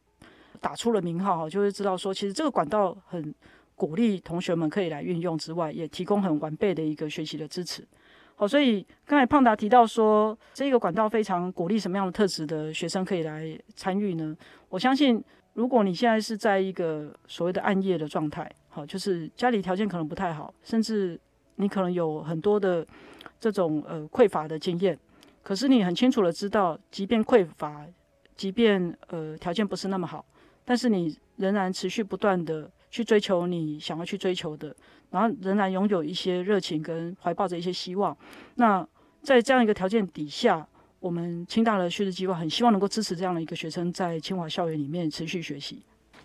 打出了名号，就会知道说，其实这个管道很鼓励同学们可以来运用之外，也提供很完备的一个学习的支持。哦，所以刚才胖达提到说，这个管道非常鼓励什么样的特质的学生可以来参与呢？我相信，如果你现在是在一个所谓的暗夜的状态，好，就是家里条件可能不太好，甚至你可能有很多的这种呃匮乏的经验，可是你很清楚的知道，即便匮乏，即便呃条件不是那么好，但是你仍然持续不断的去追求你想要去追求的。然后仍然拥有一些热情跟怀抱着一些希望。那在这样一个条件底下，我们清大的旭日计划很希望能够支持这样的一个学生在清华校园里面持续学习。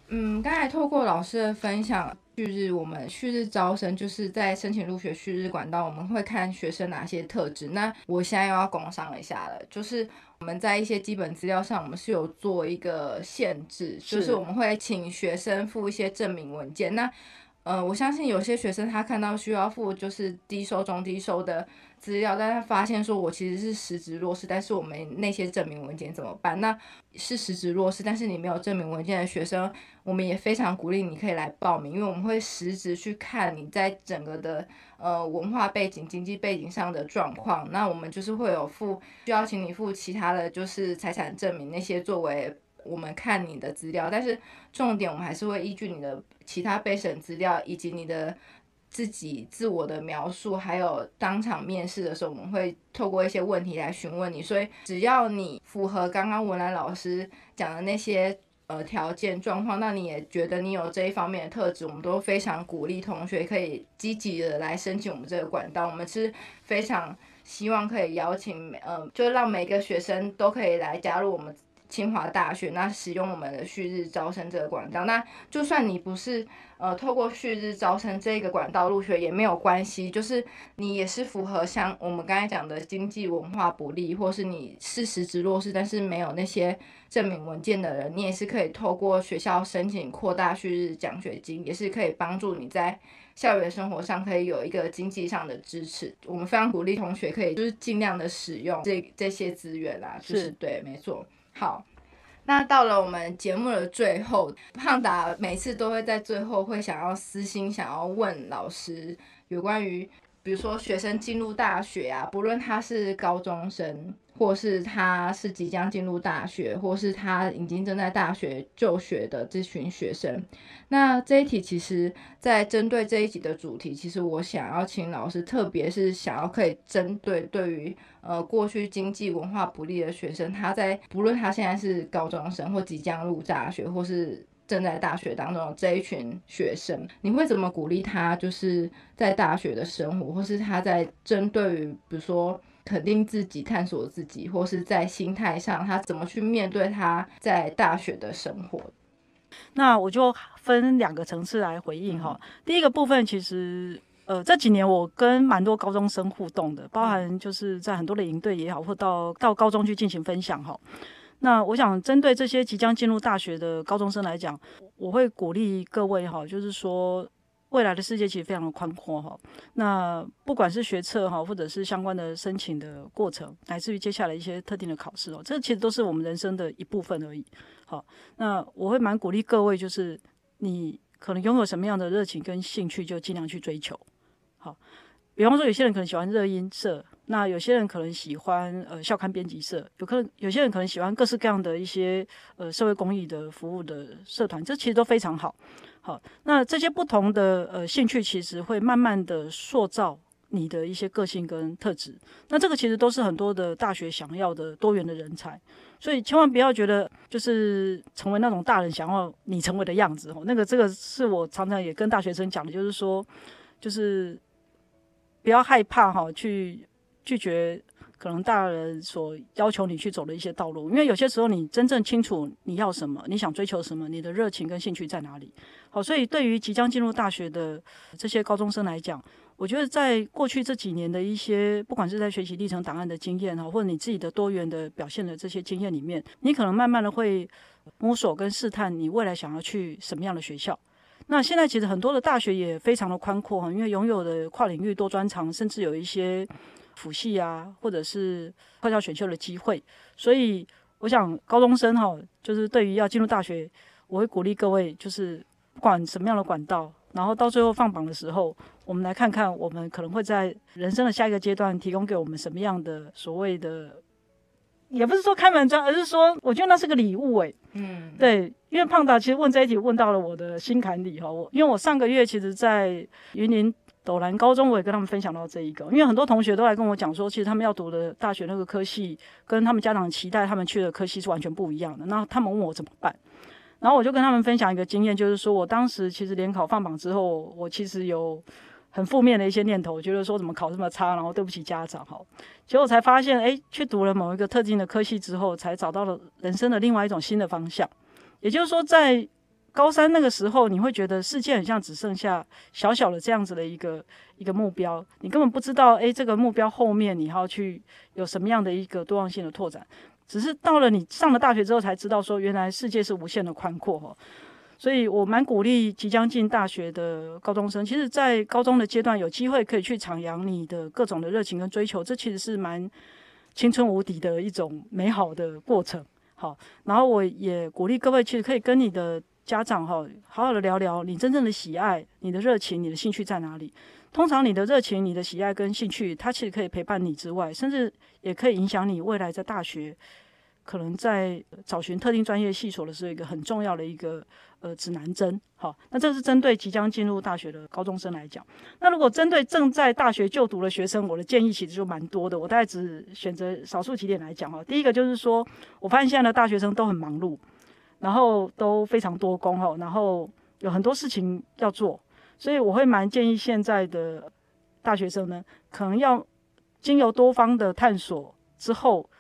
嗯，刚才透过老师的分享，旭日我们旭日招生就是在申请入学旭日管道，我们会看学生哪些特质。那我现在又要工商一下了，就是我们在一些基本资料上，我们是有做一个限制，就是我们会请学生附一些证明文件。那呃，我相信有些学生他看到需要付就是低收、中低收的资料，但他发现说我其实是实质弱势，但是我们那些证明文件怎么办？那是实质弱势，但是你没有证明文件的学生，我们也非常鼓励你可以来报名，因为我们会实质去看你在整个的呃文化背景、经济背景上的状况。那我们就是会有付需要请你付其他的就是财产证明那些作为。我们看你的资料，但是重点我们还是会依据你的其他备审资料，以及你的自己自我的描述，还有当场面试的时候，我们会透过一些问题来询问你。所以只要你符合刚刚文兰老师讲的那些呃条件状况，那你也觉得你有这一方面的特质，我们都非常鼓励同学可以积极的来申请我们这个管道。我们是非常希望可以邀请呃，就让每个学生都可以来加入我们。清华大学那使用我们的旭日招生这个管道，那就算你不是呃透过旭日招生这个管道入学也没有关系，就是你也是符合像我们刚才讲的经济文化不利，或是你是实质弱势但是没有那些证明文件的人，你也是可以透过学校申请扩大旭日奖学金，也是可以帮助你在校园生活上可以有一个经济上的支持。我们非常鼓励同学可以就是尽量的使用这这些资源啦，就是对，没错。好，那到了我们节目的最后，胖达每次都会在最后会想要私心想要问老师有关于比如说学生进入大学啊，不论他是高中生。或是他是即将进入大学，或是他已经正在大学就学的这群学生。那这一题其实，在针对这一集的主题，其实我想要请老师，特别是想要可以针对对于呃过去经济文化不利的学生，他在不论他现在是高中生，或即将入大学，或是正在大学当中的这一群学生，你会怎么鼓励他？就是在大学的生活，或是他在针对于比如说。肯定自己，探索自己，或是在心态上，他怎么去面对他在大学的生活？那我就分两个层次来回应哈。第一个部分，其实呃这几年我跟蛮多高中生互动的，包含就是在很多的营队也好，或到到高中去进行分享哈。那我想针对这些即将进入大学的高中生来讲，我会鼓励各位哈，就是说。未来的世界其实非常的宽阔哈，那不管是学测哈，或者是相关的申请的过程，乃至于接下来一些特定的考试哦，这其实都是我们人生的一部分而已。好，那我会蛮鼓励各位，就是你可能拥有什么样的热情跟兴趣，就尽量去追求。好，比方说有些人可能喜欢热音社，那有些人可能喜欢呃校刊编辑社，有可能有些人可能喜欢各式各样的一些呃社会公益的服务的社团，这其实都非常好。好，那这些不同的呃兴趣，其实会慢慢的塑造你的一些个性跟特质。那这个其实都是很多的大学想要的多元的人才，所以千万不要觉得就是成为那种大人想要你成为的样子哦。那个这个是我常常也跟大学生讲的，就是说，就是不要害怕哈，去拒绝。可能大人所要求你去走的一些道路，因为有些时候你真正清楚你要什么，你想追求什么，你的热情跟兴趣在哪里。好，所以对于即将进入大学的这些高中生来讲，我觉得在过去这几年的一些，不管是在学习历程档案的经验哈，或者你自己的多元的表现的这些经验里面，你可能慢慢的会摸索跟试探你未来想要去什么样的学校。那现在其实很多的大学也非常的宽阔哈，因为拥有的跨领域多专长，甚至有一些。辅系啊，或者是快校选秀的机会，所以我想高中生哈，就是对于要进入大学，我会鼓励各位，就是不管什么样的管道，然后到最后放榜的时候，我们来看看我们可能会在人生的下一个阶段提供给我们什么样的所谓的，也不是说开门砖，而是说我觉得那是个礼物诶。嗯，对，因为胖达其实问这一题问到了我的心坎里哈，我因为我上个月其实，在云林。斗南高中，我也跟他们分享到这一个，因为很多同学都来跟我讲说，其实他们要读的大学那个科系，跟他们家长期待他们去的科系是完全不一样的。那他们问我怎么办，然后我就跟他们分享一个经验，就是说我当时其实联考放榜之后，我其实有很负面的一些念头，觉得说怎么考这么差，然后对不起家长哈。结果才发现，哎，去读了某一个特定的科系之后，才找到了人生的另外一种新的方向。也就是说，在高三那个时候，你会觉得世界很像只剩下小小的这样子的一个一个目标，你根本不知道，诶，这个目标后面你要去有什么样的一个多样性的拓展。只是到了你上了大学之后，才知道说原来世界是无限的宽阔哈。所以我蛮鼓励即将进大学的高中生，其实，在高中的阶段有机会可以去徜徉你的各种的热情跟追求，这其实是蛮青春无敌的一种美好的过程。好，然后我也鼓励各位，其实可以跟你的。家长哈，好好的聊聊你真正的喜爱、你的热情、你的兴趣在哪里？通常你的热情、你的喜爱跟兴趣，它其实可以陪伴你之外，甚至也可以影响你未来在大学可能在找寻特定专业系所的时候一个很重要的一个呃指南针。好，那这是针对即将进入大学的高中生来讲。那如果针对正在大学就读的学生，我的建议其实就蛮多的。我大概只选择少数几点来讲哈。第一个就是说，我发现现在的大学生都很忙碌。然后都非常多工哈，然后有很多事情要做，所以我会蛮建议现在的大学生呢，可能要经由多方的探索之后，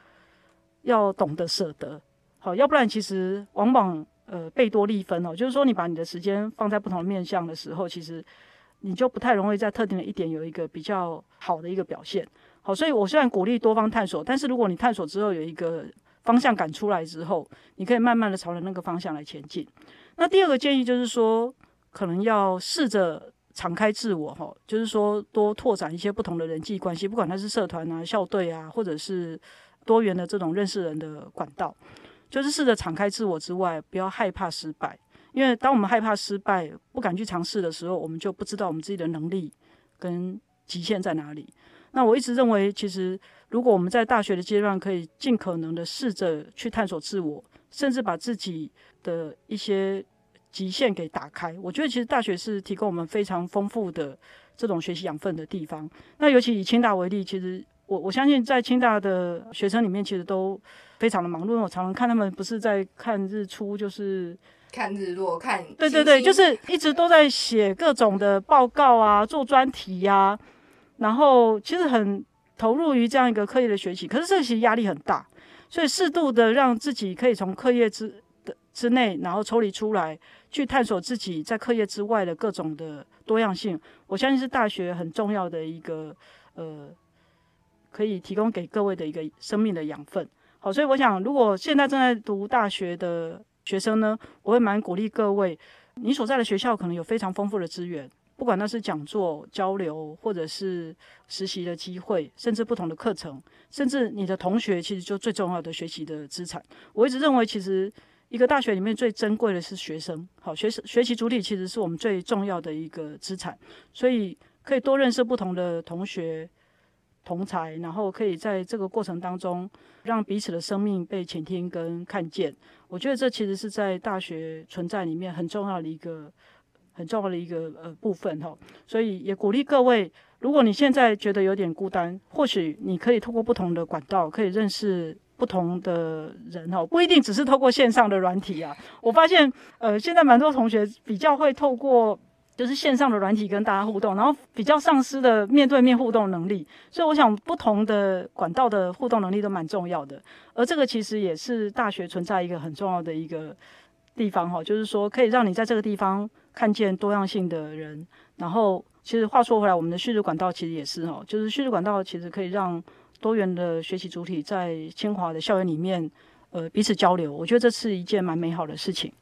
要懂得舍得，好，要不然其实往往呃贝多利分哦，就是说你把你的时间放在不同的面向的时候，其实你就不太容易在特定的一点有一个比较好的一个表现。好，所以我虽然鼓励多方探索，但是如果你探索之后有一个。方向感出来之后，你可以慢慢的朝着那个方向来前进。那第二个建议就是说，可能要试着敞开自我，哈，就是说多拓展一些不同的人际关系，不管他是社团啊、校队啊，或者是多元的这种认识人的管道，就是试着敞开自我之外，不要害怕失败。因为当我们害怕失败、不敢去尝试的时候，我们就不知道我们自己的能力跟极限在哪里。那我一直认为，其实如果我们在大学的阶段，可以尽可能的试着去探索自我，甚至把自己的一些极限给打开。我觉得其实大学是提供我们非常丰富的这种学习养分的地方。那尤其以清大为例，其实我我相信在清大的学生里面，其实都非常的忙碌。我常常看他们不是在看日出，就是看日落，看对对对，就是一直都在写各种的报告啊，做专题呀。然后其实很投入于这样一个课业的学习，可是这其实压力很大，所以适度的让自己可以从课业之的之内，然后抽离出来，去探索自己在课业之外的各种的多样性。我相信是大学很重要的一个呃，可以提供给各位的一个生命的养分。好，所以我想，如果现在正在读大学的学生呢，我会蛮鼓励各位，你所在的学校可能有非常丰富的资源。不管那是讲座、交流，或者是实习的机会，甚至不同的课程，甚至你的同学，其实就最重要的学习的资产。我一直认为，其实一个大学里面最珍贵的是学生。好，学生学习主体其实是我们最重要的一个资产，所以可以多认识不同的同学、同才，然后可以在这个过程当中，让彼此的生命被倾听跟看见。我觉得这其实是在大学存在里面很重要的一个。很重要的一个呃部分哈，所以也鼓励各位，如果你现在觉得有点孤单，或许你可以透过不同的管道，可以认识不同的人哈，不一定只是透过线上的软体啊。我发现呃，现在蛮多同学比较会透过就是线上的软体跟大家互动，然后比较丧失的面对面互动能力。所以我想，不同的管道的互动能力都蛮重要的，而这个其实也是大学存在一个很重要的一个地方哈，就是说可以让你在这个地方。看见多样性的人，然后其实话说回来，我们的叙事管道其实也是哦，就是叙事管道其实可以让多元的学习主体在清华的校园里面，呃，彼此交流。我觉得这是一件蛮美好的事情。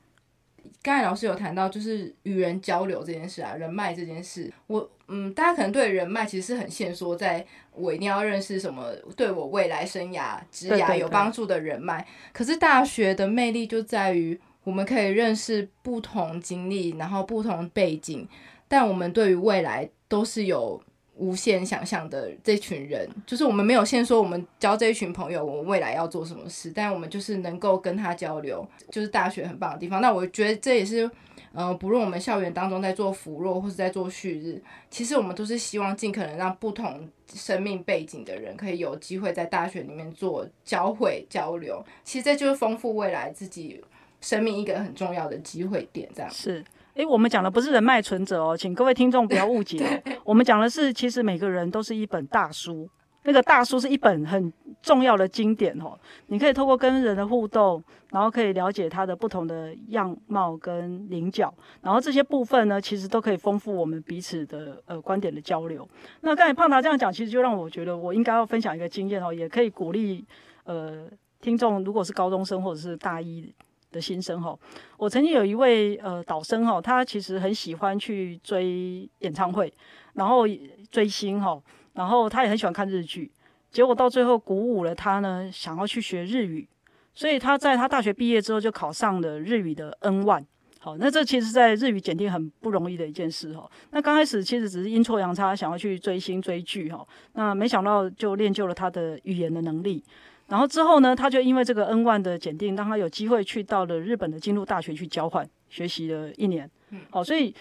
刚才老师有谈到，就是与人交流这件事啊，人脉这件事，我嗯，大家可能对人脉其实是很限缩，在我一定要认识什么对我未来生涯、职涯有帮助的人脉。可是大学的魅力就在于。我们可以认识不同经历，然后不同背景，但我们对于未来都是有无限想象的。这群人就是我们没有先说我们交这一群朋友，我们未来要做什么事，但我们就是能够跟他交流，就是大学很棒的地方。那我觉得这也是，呃，不论我们校园当中在做辅弱或是在做旭日，其实我们都是希望尽可能让不同生命背景的人可以有机会在大学里面做交汇交流。其实这就是丰富未来自己。生命一个很重要的机会点，这样是。诶，我们讲的不是人脉存折哦，请各位听众不要误解。[LAUGHS] 我们讲的是，其实每个人都是一本大书，那个大书是一本很重要的经典哦。你可以透过跟人的互动，然后可以了解他的不同的样貌跟棱角，然后这些部分呢，其实都可以丰富我们彼此的呃观点的交流。那刚才胖达这样讲，其实就让我觉得我应该要分享一个经验哦，也可以鼓励呃听众，如果是高中生或者是大一。的新生哈，我曾经有一位呃导生哈，他其实很喜欢去追演唱会，然后追星哈，然后他也很喜欢看日剧，结果到最后鼓舞了他呢，想要去学日语，所以他在他大学毕业之后就考上了日语的 N one，好，那这其实在日语检定很不容易的一件事哈。那刚开始其实只是阴错阳差想要去追星追剧哈，那没想到就练就了他的语言的能力。然后之后呢，他就因为这个 N one 的检定，让他有机会去到了日本的京都大学去交换学习了一年。嗯，好，所以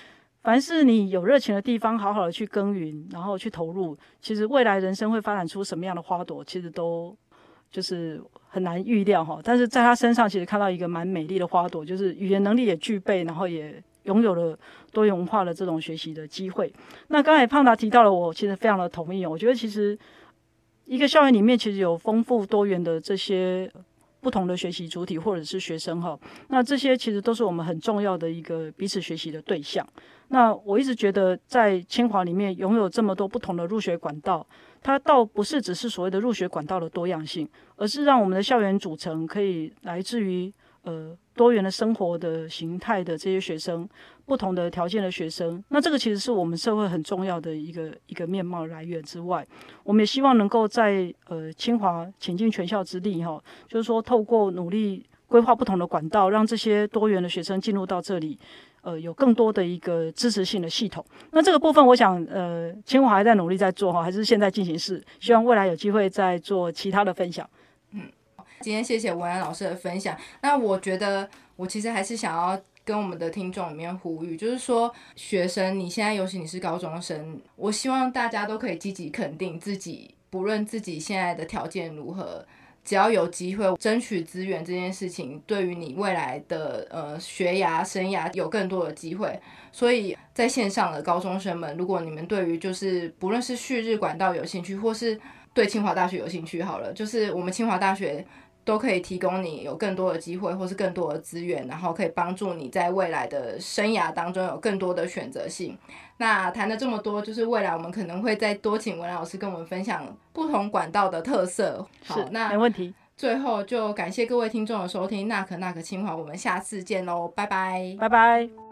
凡是你有热情的地方，好好的去耕耘，然后去投入，其实未来人生会发展出什么样的花朵，其实都就是很难预料哈。但是在他身上，其实看到一个蛮美丽的花朵，就是语言能力也具备，然后也拥有了多元文化的这种学习的机会。那刚才胖达提到了，我其实非常的同意哦，我觉得其实。一个校园里面其实有丰富多元的这些不同的学习主体或者是学生哈，那这些其实都是我们很重要的一个彼此学习的对象。那我一直觉得在清华里面拥有这么多不同的入学管道，它倒不是只是所谓的入学管道的多样性，而是让我们的校园组成可以来自于呃多元的生活的形态的这些学生。不同的条件的学生，那这个其实是我们社会很重要的一个一个面貌来源之外，我们也希望能够在呃清华倾尽全校之力哈，就是说透过努力规划不同的管道，让这些多元的学生进入到这里，呃有更多的一个支持性的系统。那这个部分，我想呃清华还在努力在做哈，还是现在进行式，希望未来有机会再做其他的分享。今天谢谢文安老师的分享。那我觉得我其实还是想要。跟我们的听众里面呼吁，就是说，学生，你现在尤其你是高中生，我希望大家都可以积极肯定自己，不论自己现在的条件如何，只要有机会争取资源这件事情，对于你未来的呃学涯生涯有更多的机会。所以在线上的高中生们，如果你们对于就是不论是旭日管道有兴趣，或是对清华大学有兴趣，好了，就是我们清华大学。都可以提供你有更多的机会，或是更多的资源，然后可以帮助你在未来的生涯当中有更多的选择性。那谈了这么多，就是未来我们可能会再多请文老师跟我们分享不同管道的特色。好，那没问题。最后就感谢各位听众的收听，那可那可清华，我们下次见喽，拜拜，拜拜。